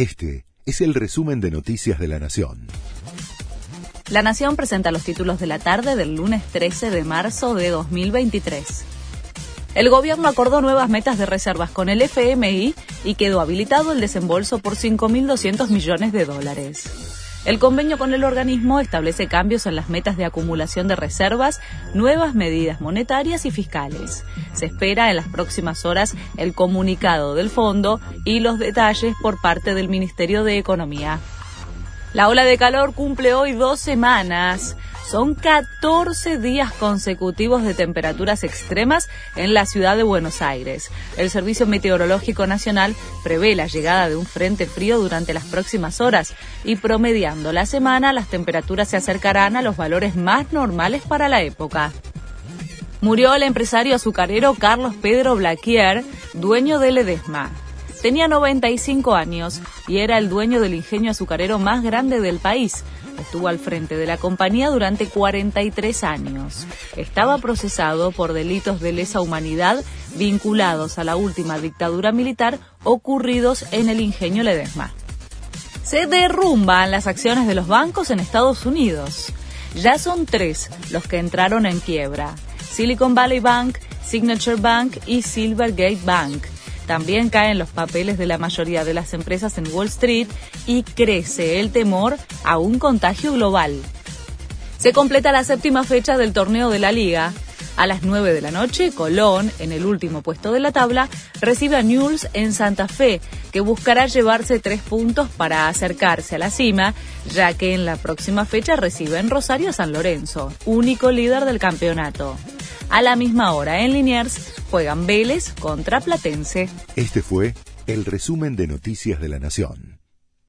Este es el resumen de Noticias de la Nación. La Nación presenta los títulos de la tarde del lunes 13 de marzo de 2023. El gobierno acordó nuevas metas de reservas con el FMI y quedó habilitado el desembolso por 5.200 millones de dólares. El convenio con el organismo establece cambios en las metas de acumulación de reservas, nuevas medidas monetarias y fiscales. Se espera en las próximas horas el comunicado del fondo y los detalles por parte del Ministerio de Economía. La ola de calor cumple hoy dos semanas. Son 14 días consecutivos de temperaturas extremas en la ciudad de Buenos Aires. El Servicio Meteorológico Nacional prevé la llegada de un frente frío durante las próximas horas y promediando la semana las temperaturas se acercarán a los valores más normales para la época. Murió el empresario azucarero Carlos Pedro Blaquier, dueño de Ledesma. Tenía 95 años y era el dueño del ingenio azucarero más grande del país Estuvo al frente de la compañía durante 43 años. Estaba procesado por delitos de lesa humanidad vinculados a la última dictadura militar ocurridos en el ingenio Ledesma. Se derrumban las acciones de los bancos en Estados Unidos. Ya son tres los que entraron en quiebra. Silicon Valley Bank, Signature Bank y Silvergate Bank también caen los papeles de la mayoría de las empresas en Wall Street y crece el temor a un contagio global. Se completa la séptima fecha del torneo de la liga. A las 9 de la noche, Colón, en el último puesto de la tabla, recibe a Newell's en Santa Fe, que buscará llevarse tres puntos para acercarse a la cima, ya que en la próxima fecha recibe en Rosario a San Lorenzo, único líder del campeonato. A la misma hora en Liniers juegan Vélez contra Platense. Este fue el resumen de Noticias de la Nación.